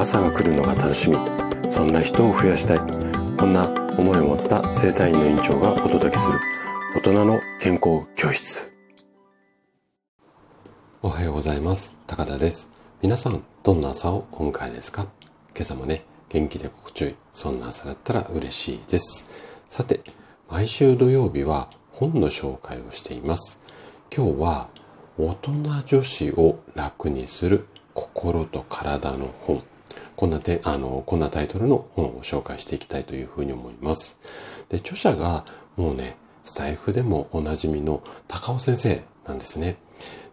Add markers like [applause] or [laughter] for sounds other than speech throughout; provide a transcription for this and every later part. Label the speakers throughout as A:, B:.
A: 朝が来るのが楽しみ。そんな人を増やしたい。こんな思いを持った生体院の院長がお届けする。大人の健康教室。おはようございます。高田です。皆さんどんな朝を？お迎えですか？今朝もね元気で心地よい。そんな朝だったら嬉しいです。さて毎週土曜日は本の紹介をしています。今日は大人女子を楽にする心と体の本。こんなて、あの、こんなタイトルの本を紹介していきたいというふうに思います。で、著者がもうね、スタイフでもおなじみの高尾先生なんですね。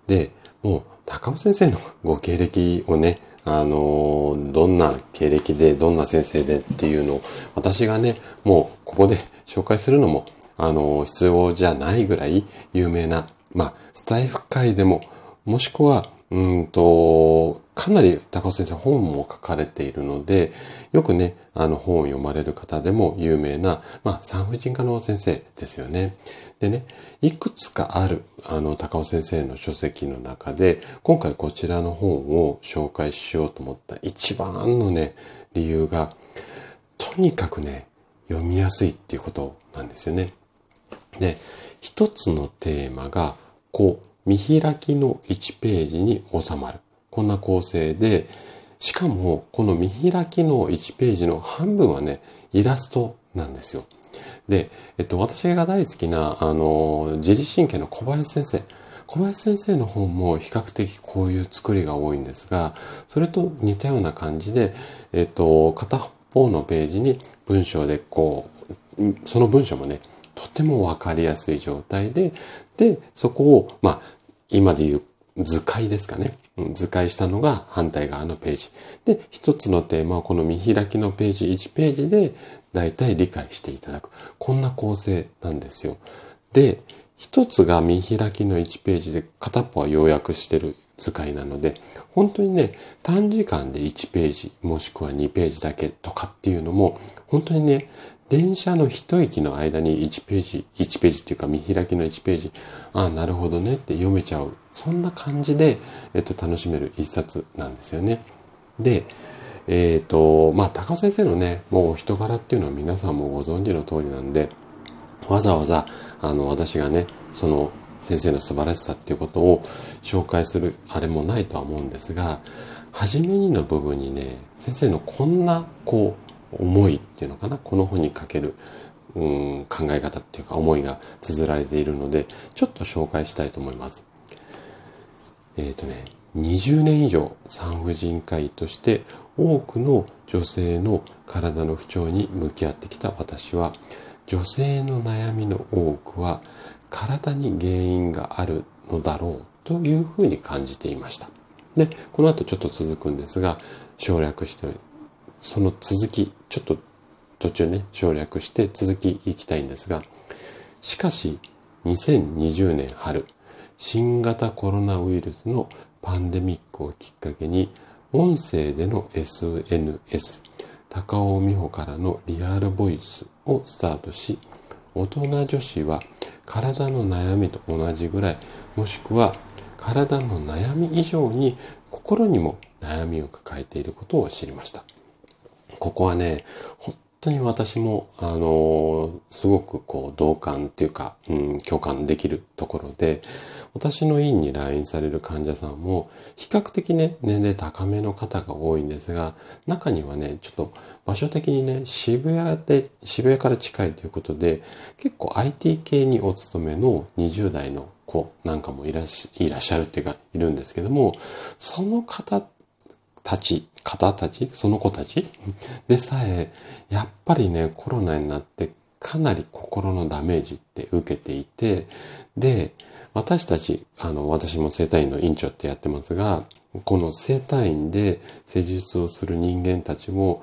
A: で、もう高尾先生のご経歴をね、あの、どんな経歴で、どんな先生でっていうのを、私がね、もうここで紹介するのも、あの、必要じゃないぐらい有名な、まあ、スタイフ界でも、もしくは、うんと、かなり高尾先生本も書かれているので、よくね、あの本を読まれる方でも有名な、まあ産婦人科の先生ですよね。でね、いくつかある、あの、高尾先生の書籍の中で、今回こちらの本を紹介しようと思った一番のね、理由が、とにかくね、読みやすいっていうことなんですよね。で、一つのテーマが、こう、見開きの1ページに収まる。こんな構成で、しかもこの見開きの1ページの半分はね、イラストなんですよ。で、えっと、私が大好きな、あの、自律神経の小林先生。小林先生の本も比較的こういう作りが多いんですが、それと似たような感じで、えっと、片方のページに文章でこう、その文章もね、とてもわかりやすい状態で、で、そこを、まあ、今で言う図解ですかね。図解したのが反対側のページ。で、一つのテーマをこの見開きのページ1ページで大体理解していただく。こんな構成なんですよ。で、一つが見開きの1ページで片っぽは要約してる図解なので、本当にね、短時間で1ページ、もしくは2ページだけとかっていうのも、本当にね、電車の一息の間に1ページ、1ページっていうか見開きの1ページ、ああ、なるほどねって読めちゃう。そんな感じで、えっと、楽しめる一冊なんですよね。で、えっ、ー、と、まあ、高尾先生のね、もう人柄っていうのは皆さんもご存知の通りなんで、わざわざ、あの、私がね、その、先生の素晴らしさっていうことを紹介するあれもないとは思うんですが、初めにの部分にね、先生のこんな、こう、思いっていうのかなこの本にかける、うん、考え方っていうか思いが綴られているのでちょっと紹介したいと思います。えっ、ー、とね20年以上産婦人科医として多くの女性の体の不調に向き合ってきた私は女性の悩みの多くは体に原因があるのだろうというふうに感じていました。で、この後ちょっと続くんですが、省略してその続き、ちょっと途中ね、省略して続きいきたいんですが、しかし、2020年春、新型コロナウイルスのパンデミックをきっかけに、音声での SNS、高尾美穂からのリアルボイスをスタートし、大人女子は体の悩みと同じぐらい、もしくは体の悩み以上に心にも悩みを抱えていることを知りました。ここはね、本当に私も、あの、すごくこう同感っていうか、うん、共感できるところで、私の院に来院される患者さんも、比較的ね、年齢高めの方が多いんですが、中にはね、ちょっと場所的にね、渋谷で、渋谷から近いということで、結構 IT 系にお勤めの20代の子なんかもいらっしゃるっていうか、いるんですけども、その方たち、方たち、その子たち？でさえ、やっぱりね、コロナになってかなり心のダメージって受けていて、で、私たち、あの、私も生体院の院長ってやってますが、この生体院で施術をする人間たちも、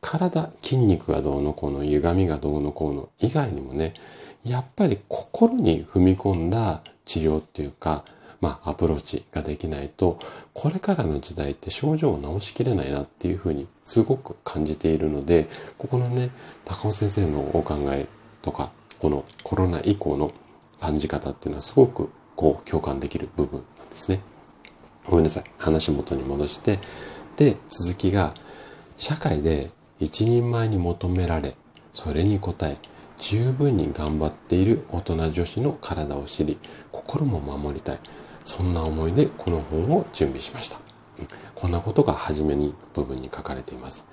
A: 体、筋肉がどうのこうの、歪みがどうのこうの以外にもね、やっぱり心に踏み込んだ治療っていうか、まあ、アプローチができないと、これからの時代って症状を治しきれないなっていうふうにすごく感じているので、ここのね、高尾先生のお考えとか、このコロナ以降の感じ方っていうのはすごくこう共感できる部分なんですね。ごめんなさい。話元に戻して。で、続きが、社会で一人前に求められ、それに応え、十分に頑張っている大人女子の体を知り、心も守りたい。そんな思いでこの本を準備しました。こんなことが初めに部分に書かれています。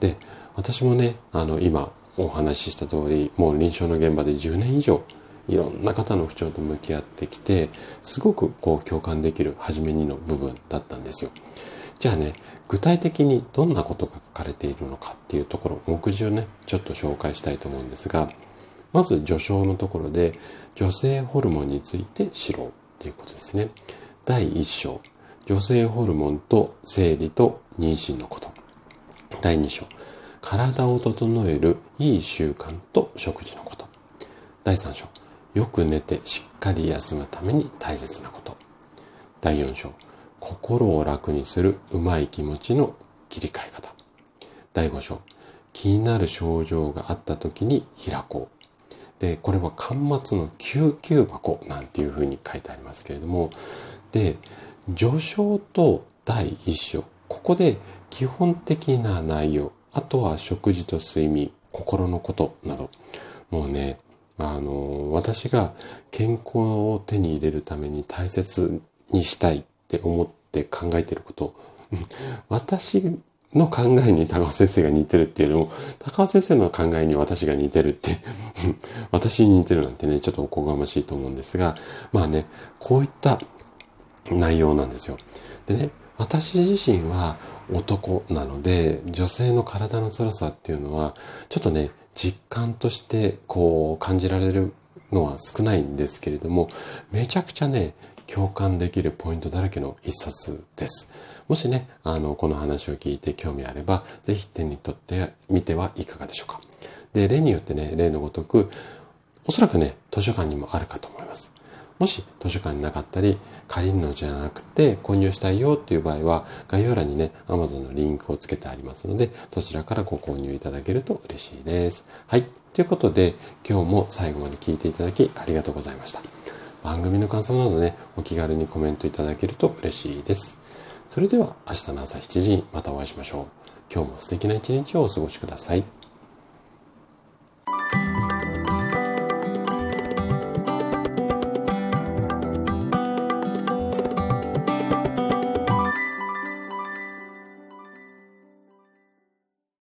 A: で、私もね、あの、今お話しした通り、もう臨床の現場で10年以上、いろんな方の不調と向き合ってきて、すごくこう共感できる初めにの部分だったんですよ。じゃあね、具体的にどんなことが書かれているのかっていうところ、目次をね、ちょっと紹介したいと思うんですが、まず序章のところで、女性ホルモンについて知ろうっていうことですね。第1章、女性ホルモンと生理と妊娠のこと。第2章、体を整えるいい習慣と食事のこと。第3章、よく寝てしっかり休むために大切なこと。第4章、心を楽にするうまい気持ちの切り替え方。第5章、気になる症状があった時に開こう。で、これは端末の救急箱なんていうふうに書いてありますけれども、で、序章と第1章、ここで基本的な内容、あとは食事と睡眠、心のことなど、もうね、あの、私が健康を手に入れるために大切にしたいって思って考えてること、私の考えに高尾先生が似てるっていうよりも、高尾先生の考えに私が似てるって [laughs] 私に似てるなんてね、ちょっとおこがましいと思うんですが、まあね、こういった内容なんですよ。でね、私自身は男なので、女性の体の辛さっていうのは、ちょっとね、実感としてこう感じられるのは少ないんですけれども、めちゃくちゃね、共感できるポイントだらけの一冊です。もしね、あの、この話を聞いて興味あれば、ぜひ手に取ってみてはいかがでしょうか。で、例によってね、例のごとく、おそらくね、図書館にもあるかと思います。もし図書館になかったり、借りるのじゃなくて購入したいよっていう場合は、概要欄にね、Amazon のリンクをつけてありますので、そちらからご購入いただけると嬉しいです。はい。ということで、今日も最後まで聞いていただきありがとうございました。番組の感想などね、お気軽にコメントいただけると嬉しいです。それでは明日の朝7時にまたお会いしましょう。今日も素敵な一日をお過ごしください。